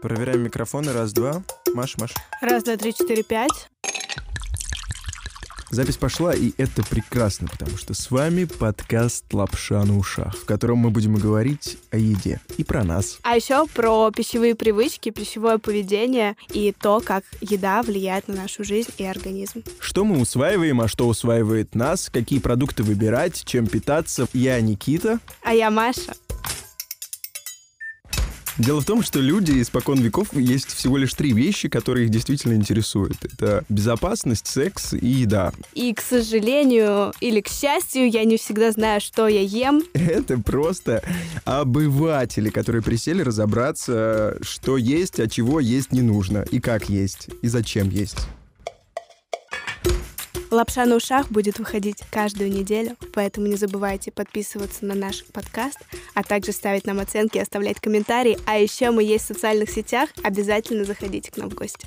Проверяем микрофоны. Раз, два. Маш, Маш. Раз, два, три, четыре, пять. Запись пошла, и это прекрасно, потому что с вами подкаст «Лапша на ушах», в котором мы будем говорить о еде и про нас. А еще про пищевые привычки, пищевое поведение и то, как еда влияет на нашу жизнь и организм. Что мы усваиваем, а что усваивает нас, какие продукты выбирать, чем питаться. Я Никита. А я Маша. Дело в том, что люди испокон веков есть всего лишь три вещи, которые их действительно интересуют. Это безопасность, секс и еда. И, к сожалению, или к счастью, я не всегда знаю, что я ем. Это просто обыватели, которые присели разобраться, что есть, а чего есть не нужно, и как есть, и зачем есть. Лапша на ушах будет выходить каждую неделю, поэтому не забывайте подписываться на наш подкаст, а также ставить нам оценки и оставлять комментарии. А еще мы есть в социальных сетях, обязательно заходите к нам в гости.